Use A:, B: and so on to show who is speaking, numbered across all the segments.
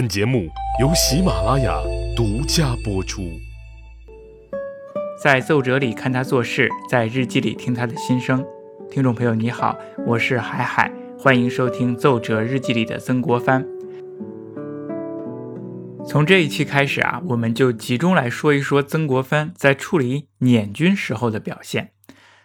A: 本节目由喜马拉雅独家播出。
B: 在奏折里看他做事，在日记里听他的心声。听众朋友，你好，我是海海，欢迎收听奏折日记里的曾国藩。从这一期开始啊，我们就集中来说一说曾国藩在处理捻军时候的表现。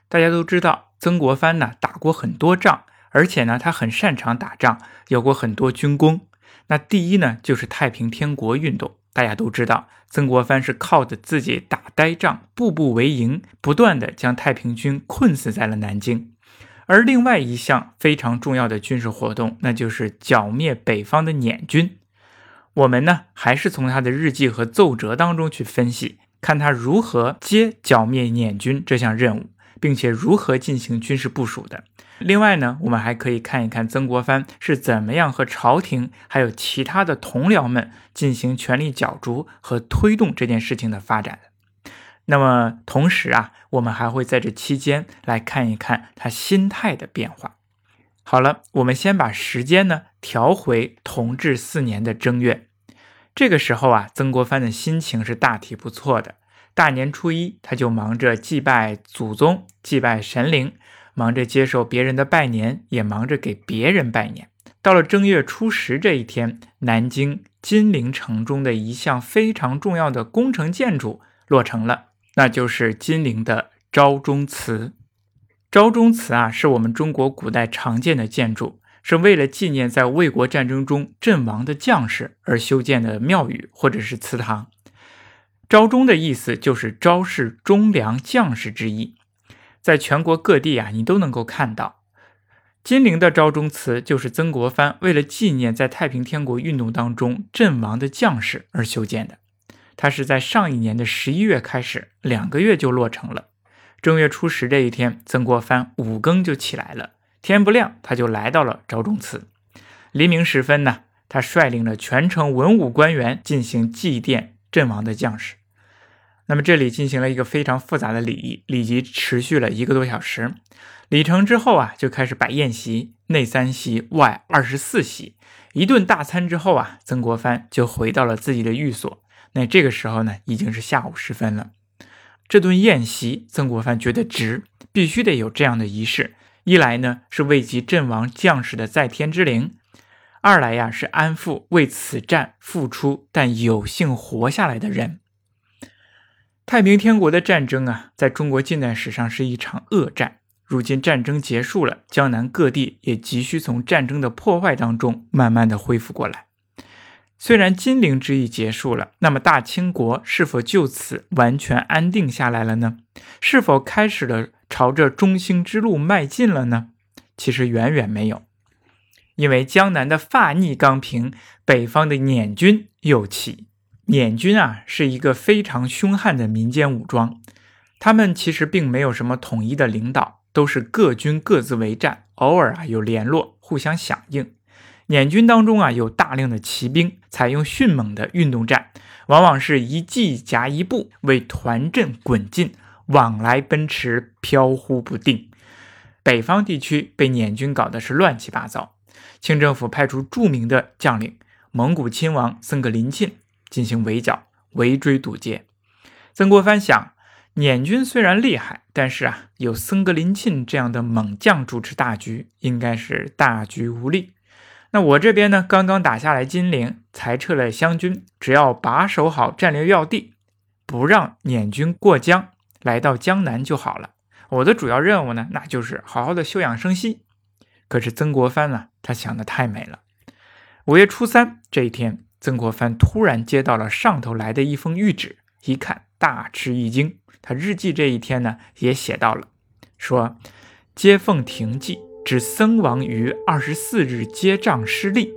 B: 大家都知道，曾国藩呢打过很多仗，而且呢他很擅长打仗，有过很多军功。那第一呢，就是太平天国运动。大家都知道，曾国藩是靠着自己打呆仗，步步为营，不断的将太平军困死在了南京。而另外一项非常重要的军事活动，那就是剿灭北方的捻军。我们呢，还是从他的日记和奏折当中去分析，看他如何接剿灭捻军这项任务，并且如何进行军事部署的。另外呢，我们还可以看一看曾国藩是怎么样和朝廷还有其他的同僚们进行权力角逐和推动这件事情的发展的。那么同时啊，我们还会在这期间来看一看他心态的变化。好了，我们先把时间呢调回同治四年的正月，这个时候啊，曾国藩的心情是大体不错的。大年初一，他就忙着祭拜祖宗、祭拜神灵。忙着接受别人的拜年，也忙着给别人拜年。到了正月初十这一天，南京金陵城中的一项非常重要的工程建筑落成了，那就是金陵的昭忠祠。昭忠祠啊，是我们中国古代常见的建筑，是为了纪念在卫国战争中阵亡的将士而修建的庙宇或者是祠堂。昭忠的意思就是昭示忠良将士之意。在全国各地啊，你都能够看到金陵的昭忠祠，就是曾国藩为了纪念在太平天国运动当中阵亡的将士而修建的。他是在上一年的十一月开始，两个月就落成了。正月初十这一天，曾国藩五更就起来了，天不亮他就来到了昭忠祠。黎明时分呢，他率领了全城文武官员进行祭奠阵亡的将士。那么这里进行了一个非常复杂的礼仪，礼仪持续了一个多小时。礼成之后啊，就开始摆宴席，内三席，外二十四席。一顿大餐之后啊，曾国藩就回到了自己的寓所。那这个时候呢，已经是下午时分了。这顿宴席，曾国藩觉得值，必须得有这样的仪式。一来呢，是慰藉阵亡将士的在天之灵；二来呀，是安抚为此战付出但有幸活下来的人。太平天国的战争啊，在中国近代史上是一场恶战。如今战争结束了，江南各地也急需从战争的破坏当中慢慢的恢复过来。虽然金陵之役结束了，那么大清国是否就此完全安定下来了呢？是否开始了朝着中兴之路迈进了呢？其实远远没有，因为江南的发逆刚平，北方的捻军又起。捻军啊，是一个非常凶悍的民间武装。他们其实并没有什么统一的领导，都是各军各自为战，偶尔啊有联络，互相响应。捻军当中啊有大量的骑兵，采用迅猛的运动战，往往是一骑夹一步，为团阵滚进，往来奔驰，飘忽不定。北方地区被捻军搞得是乱七八糟。清政府派出著名的将领蒙古亲王僧格林沁。进行围剿、围追堵截。曾国藩想，捻军虽然厉害，但是啊，有僧格林沁这样的猛将主持大局，应该是大局无力。那我这边呢，刚刚打下来金陵，裁撤了湘军，只要把守好战略要地，不让捻军过江来到江南就好了。我的主要任务呢，那就是好好的休养生息。可是曾国藩呢，他想的太美了。五月初三这一天。曾国藩突然接到了上头来的一封谕旨，一看大吃一惊。他日记这一天呢，也写到了，说：“接奉廷记，指僧王于二十四日接仗失利，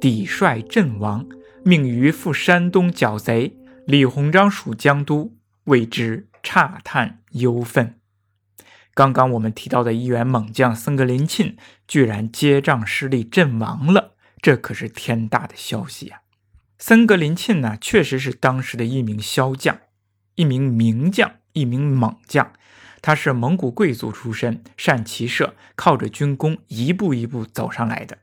B: 抵率阵亡，命于赴山东剿贼。李鸿章属江都，为之诧叹忧愤。”刚刚我们提到的一员猛将僧格林沁，居然接仗失利阵亡了，这可是天大的消息呀！森格林沁呢，确实是当时的一名骁将，一名名将，一名猛将。他是蒙古贵族出身，善骑射，靠着军功一步一步走上来的。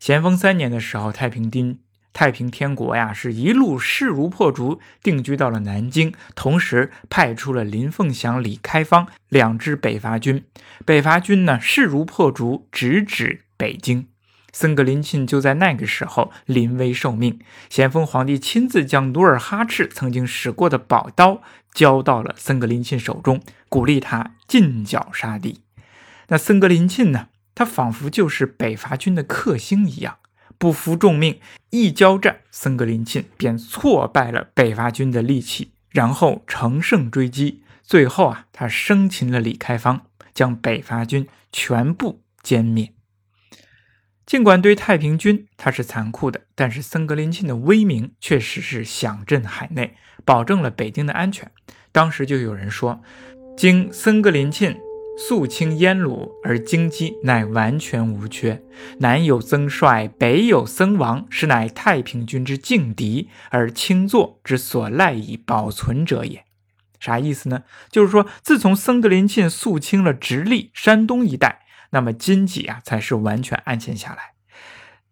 B: 咸丰三年的时候，太平丁太平天国呀是一路势如破竹，定居到了南京，同时派出了林凤祥、李开芳两支北伐军。北伐军呢势如破竹，直指北京。森格林沁就在那个时候临危受命，咸丰皇帝亲自将努尔哈赤曾经使过的宝刀交到了森格林沁手中，鼓励他进剿杀敌。那森格林沁呢？他仿佛就是北伐军的克星一样，不服众命，一交战，森格林沁便挫败了北伐军的力气，然后乘胜追击，最后啊，他生擒了李开芳，将北伐军全部歼灭。尽管对太平军他是残酷的，但是森格林沁的威名确实是响震海内，保证了北京的安全。当时就有人说，经森格林沁。肃清燕鲁，而京畿乃完全无缺。南有曾帅，北有僧王，实乃太平军之劲敌，而清作之所赖以保存者也。啥意思呢？就是说，自从森格林沁肃清了直隶、山东一带，那么京畿啊，才是完全安全下来。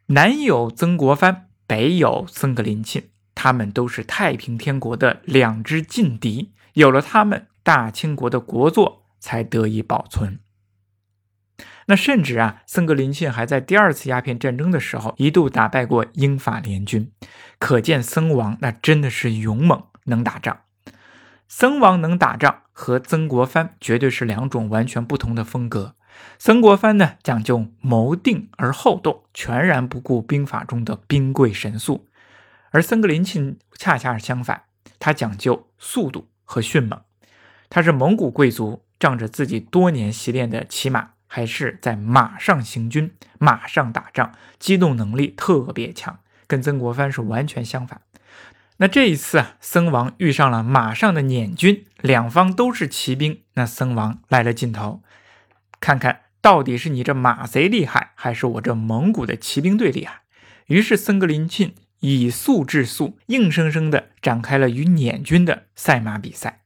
B: 南有曾国藩，北有僧格林沁，他们都是太平天国的两支劲敌。有了他们，大清国的国祚。才得以保存。那甚至啊，森格林沁还在第二次鸦片战争的时候一度打败过英法联军，可见僧王那真的是勇猛，能打仗。僧王能打仗和曾国藩绝对是两种完全不同的风格。曾国藩呢，讲究谋定而后动，全然不顾兵法中的兵贵神速；而森格林沁恰恰相反，他讲究速度和迅猛。他是蒙古贵族。仗着自己多年习练的骑马，还是在马上行军、马上打仗，机动能力特别强，跟曾国藩是完全相反。那这一次啊，僧王遇上了马上的捻军，两方都是骑兵，那僧王来了劲头，看看到底是你这马贼厉害，还是我这蒙古的骑兵队厉害。于是森格林沁以速制速，硬生生的展开了与捻军的赛马比赛。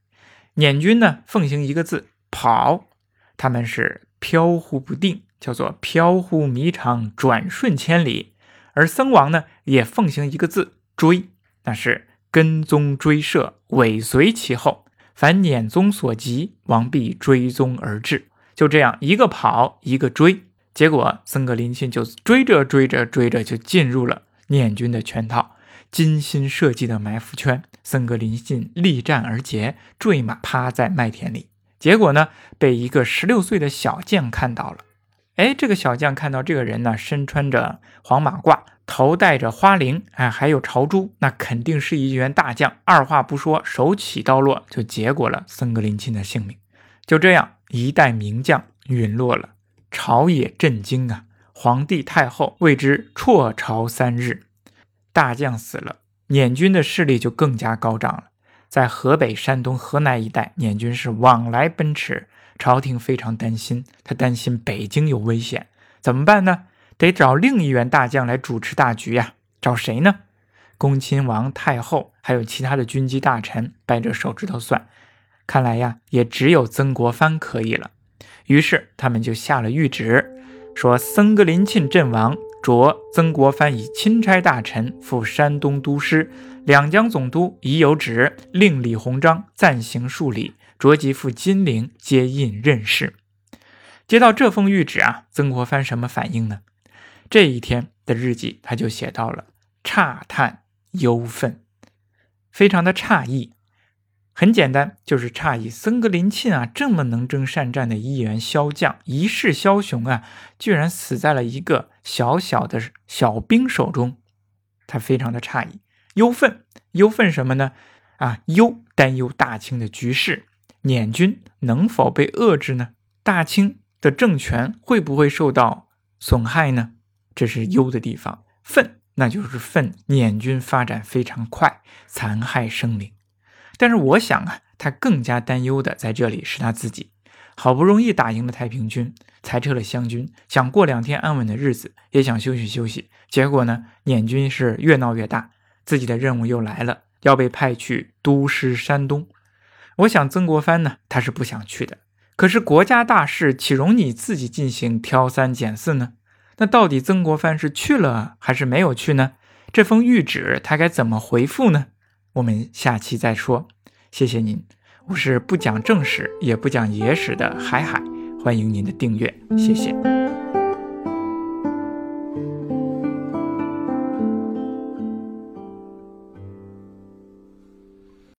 B: 捻军呢，奉行一个字。跑，他们是飘忽不定，叫做飘忽迷长，转瞬千里。而僧王呢，也奉行一个字追，那是跟踪追射，尾随其后。凡捻踪所及，王必追踪而至。就这样，一个跑，一个追，结果僧格林沁就追着追着追着，就进入了捻军的圈套，精心设计的埋伏圈。僧格林沁力战而捷，坠马趴在麦田里。结果呢，被一个十六岁的小将看到了。哎，这个小将看到这个人呢，身穿着黄马褂，头戴着花翎，哎，还有朝珠，那肯定是一员大将。二话不说，手起刀落，就结果了森格林沁的性命。就这样，一代名将陨落了，朝野震惊啊！皇帝太后为之辍朝三日。大将死了，捻军的势力就更加高涨了。在河北、山东、河南一带，捻军是往来奔驰，朝廷非常担心，他担心北京有危险，怎么办呢？得找另一员大将来主持大局呀。找谁呢？恭亲王、太后，还有其他的军机大臣，掰着手指头算，看来呀，也只有曾国藩可以了。于是他们就下了谕旨，说僧格林沁阵亡。着曾国藩以钦差大臣赴山东督师，两江总督已有旨，令李鸿章暂行数礼，着即赴金陵接印任事。接到这封谕旨啊，曾国藩什么反应呢？这一天的日记他就写到了诧叹忧愤，非常的诧异。很简单，就是诧异森格林沁啊，这么能征善战的一员骁将，一世枭雄啊，居然死在了一个小小的小兵手中，他非常的诧异，忧愤，忧愤什么呢？啊，忧担忧大清的局势，捻军能否被遏制呢？大清的政权会不会受到损害呢？这是忧的地方。愤，那就是愤捻军发展非常快，残害生灵。但是我想啊，他更加担忧的在这里是他自己，好不容易打赢了太平军，裁撤了湘军，想过两天安稳的日子，也想休息休息。结果呢，捻军是越闹越大，自己的任务又来了，要被派去督师山东。我想曾国藩呢，他是不想去的。可是国家大事，岂容你自己进行挑三拣四呢？那到底曾国藩是去了还是没有去呢？这封谕旨他该怎么回复呢？我们下期再说。谢谢您，我是不讲正史也不讲野史的海海，欢迎您的订阅，谢谢。